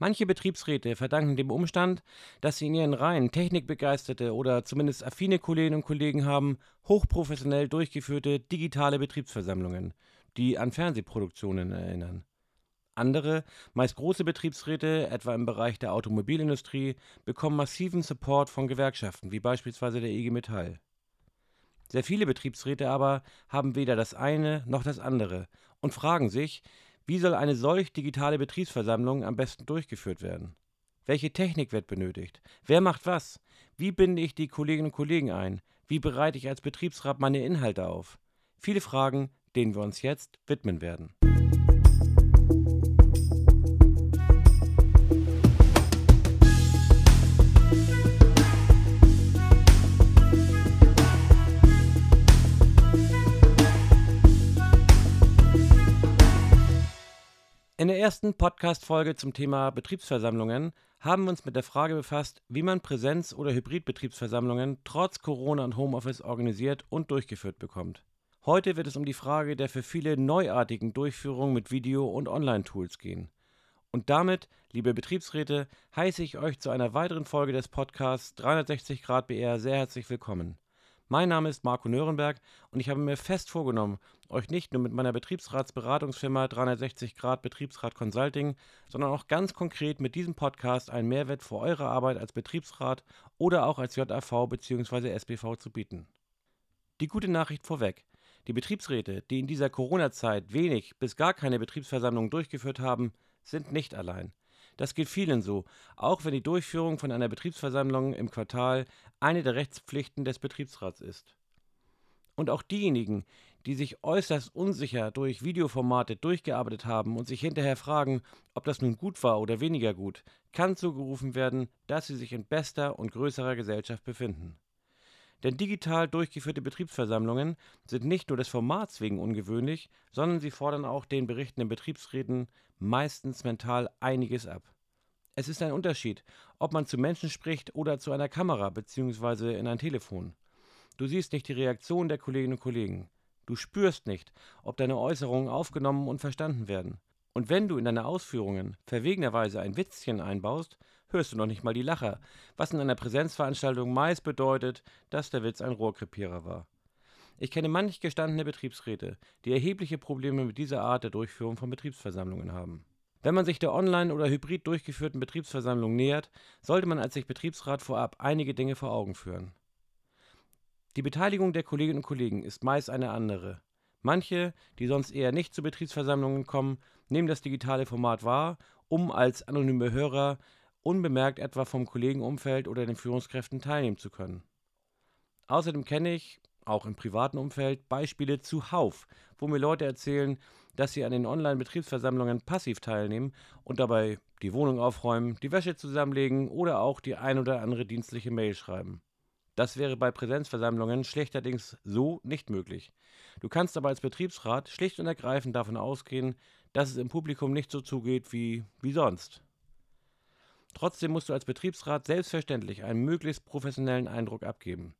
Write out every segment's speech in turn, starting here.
Manche Betriebsräte verdanken dem Umstand, dass sie in ihren Reihen technikbegeisterte oder zumindest affine Kolleginnen und Kollegen haben, hochprofessionell durchgeführte digitale Betriebsversammlungen, die an Fernsehproduktionen erinnern. Andere, meist große Betriebsräte, etwa im Bereich der Automobilindustrie, bekommen massiven Support von Gewerkschaften, wie beispielsweise der IG Metall. Sehr viele Betriebsräte aber haben weder das eine noch das andere und fragen sich, wie soll eine solch digitale Betriebsversammlung am besten durchgeführt werden? Welche Technik wird benötigt? Wer macht was? Wie binde ich die Kolleginnen und Kollegen ein? Wie bereite ich als Betriebsrat meine Inhalte auf? Viele Fragen, denen wir uns jetzt widmen werden. In der ersten Podcast-Folge zum Thema Betriebsversammlungen haben wir uns mit der Frage befasst, wie man Präsenz- oder Hybrid-Betriebsversammlungen trotz Corona und Homeoffice organisiert und durchgeführt bekommt. Heute wird es um die Frage der für viele neuartigen Durchführung mit Video- und Online-Tools gehen. Und damit, liebe Betriebsräte, heiße ich euch zu einer weiteren Folge des Podcasts 360 Grad BR sehr herzlich willkommen. Mein Name ist Marco Nürnberg und ich habe mir fest vorgenommen, euch nicht nur mit meiner Betriebsratsberatungsfirma 360 Grad Betriebsrat Consulting, sondern auch ganz konkret mit diesem Podcast einen Mehrwert für eure Arbeit als Betriebsrat oder auch als JAV bzw. SBV zu bieten. Die gute Nachricht vorweg. Die Betriebsräte, die in dieser Corona-Zeit wenig bis gar keine Betriebsversammlungen durchgeführt haben, sind nicht allein. Das geht vielen so, auch wenn die Durchführung von einer Betriebsversammlung im Quartal eine der Rechtspflichten des Betriebsrats ist. Und auch diejenigen, die sich äußerst unsicher durch Videoformate durchgearbeitet haben und sich hinterher fragen, ob das nun gut war oder weniger gut, kann zugerufen werden, dass sie sich in bester und größerer Gesellschaft befinden. Denn digital durchgeführte Betriebsversammlungen sind nicht nur des Formats wegen ungewöhnlich, sondern sie fordern auch den berichtenden Betriebsräten meistens mental einiges ab. Es ist ein Unterschied, ob man zu Menschen spricht oder zu einer Kamera bzw. in ein Telefon. Du siehst nicht die Reaktion der Kolleginnen und Kollegen. Du spürst nicht, ob deine Äußerungen aufgenommen und verstanden werden. Und wenn du in deine Ausführungen verwegenerweise ein Witzchen einbaust, hörst du noch nicht mal die Lacher, was in einer Präsenzveranstaltung meist bedeutet, dass der Witz ein Rohrkrepierer war. Ich kenne manch gestandene Betriebsräte, die erhebliche Probleme mit dieser Art der Durchführung von Betriebsversammlungen haben. Wenn man sich der online oder hybrid durchgeführten Betriebsversammlung nähert, sollte man als sich Betriebsrat vorab einige Dinge vor Augen führen. Die Beteiligung der Kolleginnen und Kollegen ist meist eine andere. Manche, die sonst eher nicht zu Betriebsversammlungen kommen, nehmen das digitale Format wahr, um als anonyme Hörer unbemerkt etwa vom Kollegenumfeld oder den Führungskräften teilnehmen zu können. Außerdem kenne ich, auch im privaten Umfeld, Beispiele zuhauf, wo mir Leute erzählen, dass sie an den Online-Betriebsversammlungen passiv teilnehmen und dabei die Wohnung aufräumen, die Wäsche zusammenlegen oder auch die ein oder andere dienstliche Mail schreiben. Das wäre bei Präsenzversammlungen schlechterdings so nicht möglich. Du kannst aber als Betriebsrat schlicht und ergreifend davon ausgehen, dass es im Publikum nicht so zugeht wie, wie sonst. Trotzdem musst du als Betriebsrat selbstverständlich einen möglichst professionellen Eindruck abgeben.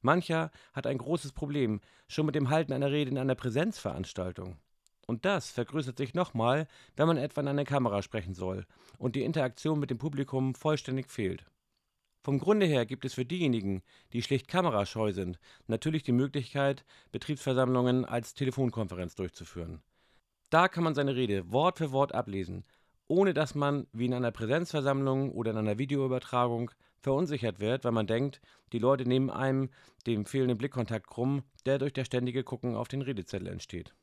Mancher hat ein großes Problem schon mit dem Halten einer Rede in einer Präsenzveranstaltung. Und das vergrößert sich nochmal, wenn man etwa in eine Kamera sprechen soll und die Interaktion mit dem Publikum vollständig fehlt. Vom Grunde her gibt es für diejenigen, die schlicht kamerascheu sind, natürlich die Möglichkeit, Betriebsversammlungen als Telefonkonferenz durchzuführen. Da kann man seine Rede Wort für Wort ablesen, ohne dass man, wie in einer Präsenzversammlung oder in einer Videoübertragung, verunsichert wird, weil man denkt, die Leute nehmen einem den fehlenden Blickkontakt krumm, der durch das ständige Gucken auf den Redezettel entsteht.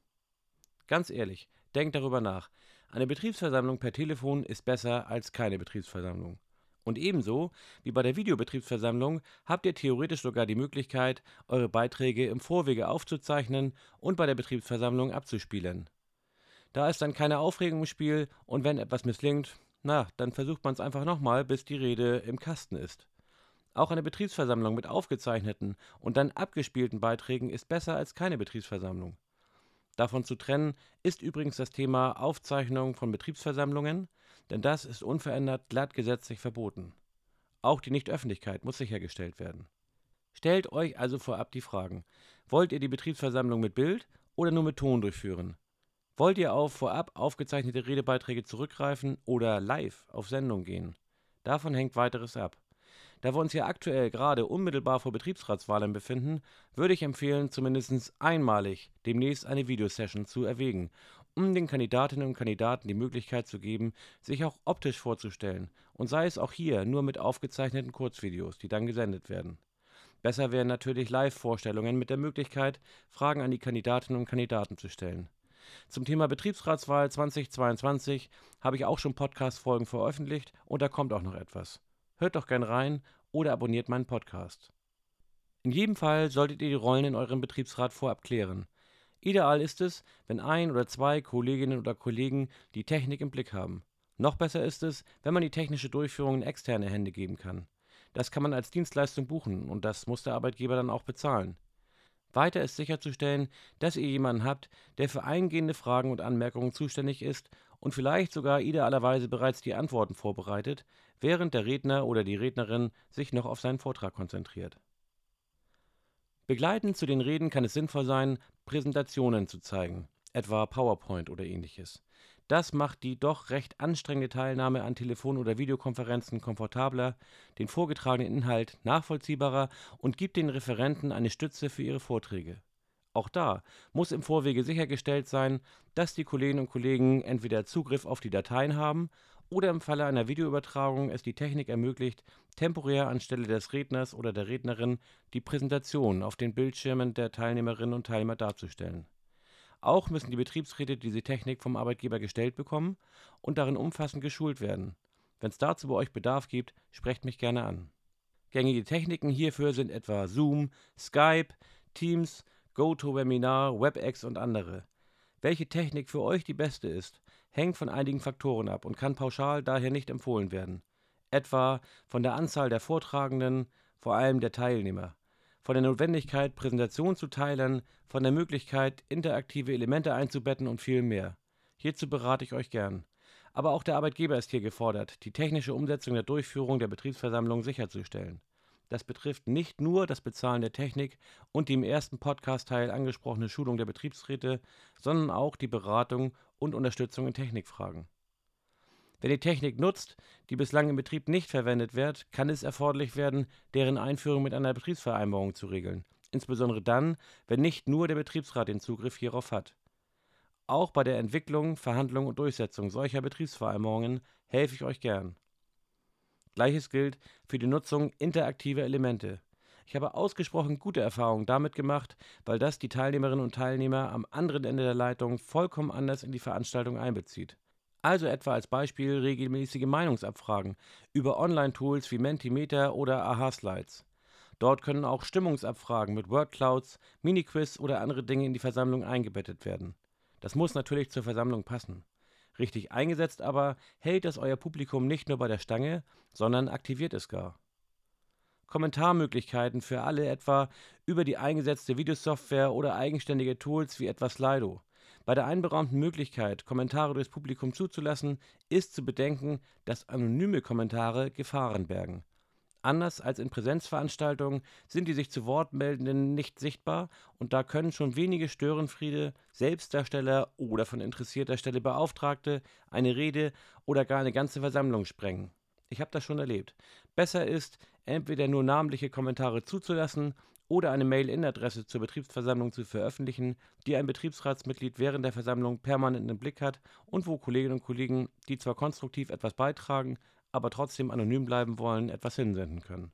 Ganz ehrlich, denkt darüber nach. Eine Betriebsversammlung per Telefon ist besser als keine Betriebsversammlung. Und ebenso wie bei der Videobetriebsversammlung habt ihr theoretisch sogar die Möglichkeit, eure Beiträge im Vorwege aufzuzeichnen und bei der Betriebsversammlung abzuspielen. Da ist dann keine Aufregung im Spiel und wenn etwas misslingt, na, dann versucht man es einfach nochmal, bis die Rede im Kasten ist. Auch eine Betriebsversammlung mit aufgezeichneten und dann abgespielten Beiträgen ist besser als keine Betriebsversammlung. Davon zu trennen ist übrigens das Thema Aufzeichnung von Betriebsversammlungen, denn das ist unverändert glatt gesetzlich verboten. Auch die Nichtöffentlichkeit muss sichergestellt werden. Stellt euch also vorab die Fragen: Wollt ihr die Betriebsversammlung mit Bild oder nur mit Ton durchführen? Wollt ihr auf vorab aufgezeichnete Redebeiträge zurückgreifen oder live auf Sendung gehen? Davon hängt weiteres ab. Da wir uns ja aktuell gerade unmittelbar vor Betriebsratswahlen befinden, würde ich empfehlen, zumindest einmalig demnächst eine Videosession zu erwägen, um den Kandidatinnen und Kandidaten die Möglichkeit zu geben, sich auch optisch vorzustellen und sei es auch hier nur mit aufgezeichneten Kurzvideos, die dann gesendet werden. Besser wären natürlich Live-Vorstellungen mit der Möglichkeit, Fragen an die Kandidatinnen und Kandidaten zu stellen. Zum Thema Betriebsratswahl 2022 habe ich auch schon Podcast-Folgen veröffentlicht und da kommt auch noch etwas. Hört doch gern rein oder abonniert meinen Podcast. In jedem Fall solltet ihr die Rollen in eurem Betriebsrat vorab klären. Ideal ist es, wenn ein oder zwei Kolleginnen oder Kollegen die Technik im Blick haben. Noch besser ist es, wenn man die technische Durchführung in externe Hände geben kann. Das kann man als Dienstleistung buchen und das muss der Arbeitgeber dann auch bezahlen. Weiter ist sicherzustellen, dass ihr jemanden habt, der für eingehende Fragen und Anmerkungen zuständig ist und vielleicht sogar idealerweise bereits die Antworten vorbereitet, während der Redner oder die Rednerin sich noch auf seinen Vortrag konzentriert. Begleitend zu den Reden kann es sinnvoll sein, Präsentationen zu zeigen, etwa PowerPoint oder ähnliches. Das macht die doch recht anstrengende Teilnahme an Telefon- oder Videokonferenzen komfortabler, den vorgetragenen Inhalt nachvollziehbarer und gibt den Referenten eine Stütze für ihre Vorträge. Auch da muss im Vorwege sichergestellt sein, dass die Kolleginnen und Kollegen entweder Zugriff auf die Dateien haben oder im Falle einer Videoübertragung es die Technik ermöglicht, temporär anstelle des Redners oder der Rednerin die Präsentation auf den Bildschirmen der Teilnehmerinnen und Teilnehmer darzustellen. Auch müssen die Betriebsräte diese Technik vom Arbeitgeber gestellt bekommen und darin umfassend geschult werden. Wenn es dazu bei euch Bedarf gibt, sprecht mich gerne an. Gängige Techniken hierfür sind etwa Zoom, Skype, Teams, GoToWebinar, WebEx und andere. Welche Technik für euch die beste ist, hängt von einigen Faktoren ab und kann pauschal daher nicht empfohlen werden. Etwa von der Anzahl der Vortragenden, vor allem der Teilnehmer von der Notwendigkeit, Präsentation zu teilen, von der Möglichkeit, interaktive Elemente einzubetten und viel mehr. Hierzu berate ich euch gern. Aber auch der Arbeitgeber ist hier gefordert, die technische Umsetzung der Durchführung der Betriebsversammlung sicherzustellen. Das betrifft nicht nur das Bezahlen der Technik und die im ersten Podcast-Teil angesprochene Schulung der Betriebsräte, sondern auch die Beratung und Unterstützung in Technikfragen. Wenn die Technik nutzt, die bislang im Betrieb nicht verwendet wird, kann es erforderlich werden, deren Einführung mit einer Betriebsvereinbarung zu regeln, insbesondere dann, wenn nicht nur der Betriebsrat den Zugriff hierauf hat. Auch bei der Entwicklung, Verhandlung und Durchsetzung solcher Betriebsvereinbarungen helfe ich euch gern. Gleiches gilt für die Nutzung interaktiver Elemente. Ich habe ausgesprochen gute Erfahrungen damit gemacht, weil das die Teilnehmerinnen und Teilnehmer am anderen Ende der Leitung vollkommen anders in die Veranstaltung einbezieht. Also etwa als Beispiel regelmäßige Meinungsabfragen über Online-Tools wie Mentimeter oder Aha-Slides. Dort können auch Stimmungsabfragen mit Wordclouds, Mini-Quiz oder andere Dinge in die Versammlung eingebettet werden. Das muss natürlich zur Versammlung passen. Richtig eingesetzt aber hält das euer Publikum nicht nur bei der Stange, sondern aktiviert es gar. Kommentarmöglichkeiten für alle etwa über die eingesetzte Videosoftware oder eigenständige Tools wie etwa Slido. Bei der einberaumten Möglichkeit, Kommentare durchs Publikum zuzulassen, ist zu bedenken, dass anonyme Kommentare Gefahren bergen. Anders als in Präsenzveranstaltungen sind die sich zu Wort meldenden nicht sichtbar und da können schon wenige Störenfriede, Selbstdarsteller oder von interessierter Stelle Beauftragte eine Rede oder gar eine ganze Versammlung sprengen. Ich habe das schon erlebt. Besser ist, entweder nur namentliche Kommentare zuzulassen oder eine Mail-In-Adresse zur Betriebsversammlung zu veröffentlichen, die ein Betriebsratsmitglied während der Versammlung permanent im Blick hat und wo Kolleginnen und Kollegen, die zwar konstruktiv etwas beitragen, aber trotzdem anonym bleiben wollen, etwas hinsenden können.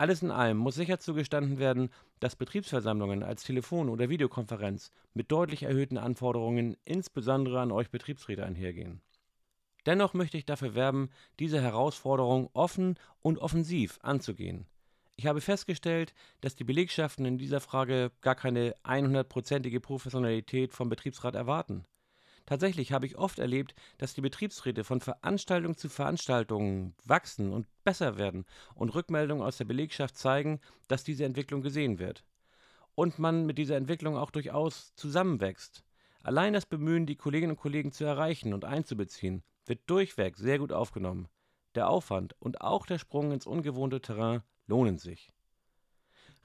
Alles in allem muss sicher zugestanden werden, dass Betriebsversammlungen als Telefon- oder Videokonferenz mit deutlich erhöhten Anforderungen insbesondere an euch Betriebsräte einhergehen. Dennoch möchte ich dafür werben, diese Herausforderung offen und offensiv anzugehen. Ich habe festgestellt, dass die Belegschaften in dieser Frage gar keine 100%ige Professionalität vom Betriebsrat erwarten. Tatsächlich habe ich oft erlebt, dass die Betriebsräte von Veranstaltung zu Veranstaltung wachsen und besser werden und Rückmeldungen aus der Belegschaft zeigen, dass diese Entwicklung gesehen wird. Und man mit dieser Entwicklung auch durchaus zusammenwächst. Allein das Bemühen, die Kolleginnen und Kollegen zu erreichen und einzubeziehen, wird durchweg sehr gut aufgenommen. Der Aufwand und auch der Sprung ins ungewohnte Terrain lohnen sich.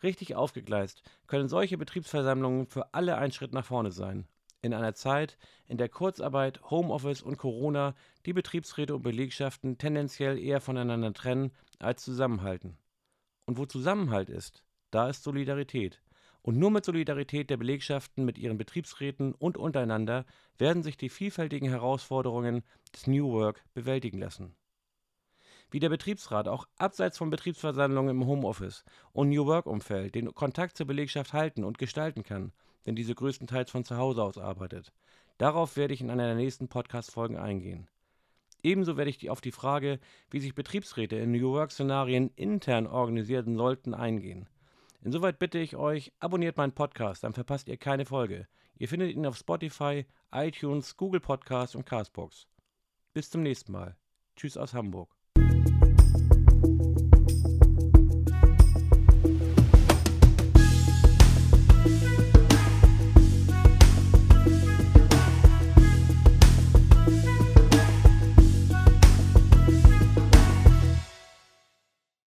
Richtig aufgegleist können solche Betriebsversammlungen für alle ein Schritt nach vorne sein. In einer Zeit, in der Kurzarbeit, Homeoffice und Corona die Betriebsräte und Belegschaften tendenziell eher voneinander trennen als zusammenhalten. Und wo Zusammenhalt ist, da ist Solidarität. Und nur mit Solidarität der Belegschaften mit ihren Betriebsräten und untereinander werden sich die vielfältigen Herausforderungen des New Work bewältigen lassen. Wie der Betriebsrat auch abseits von Betriebsversammlungen im Homeoffice und New Work-Umfeld den Kontakt zur Belegschaft halten und gestalten kann, wenn diese größtenteils von zu Hause aus arbeitet. Darauf werde ich in einer der nächsten Podcast-Folgen eingehen. Ebenso werde ich auf die Frage, wie sich Betriebsräte in New Work-Szenarien intern organisieren sollten, eingehen. Insoweit bitte ich euch, abonniert meinen Podcast, dann verpasst ihr keine Folge. Ihr findet ihn auf Spotify, iTunes, Google Podcasts und Castbox. Bis zum nächsten Mal. Tschüss aus Hamburg.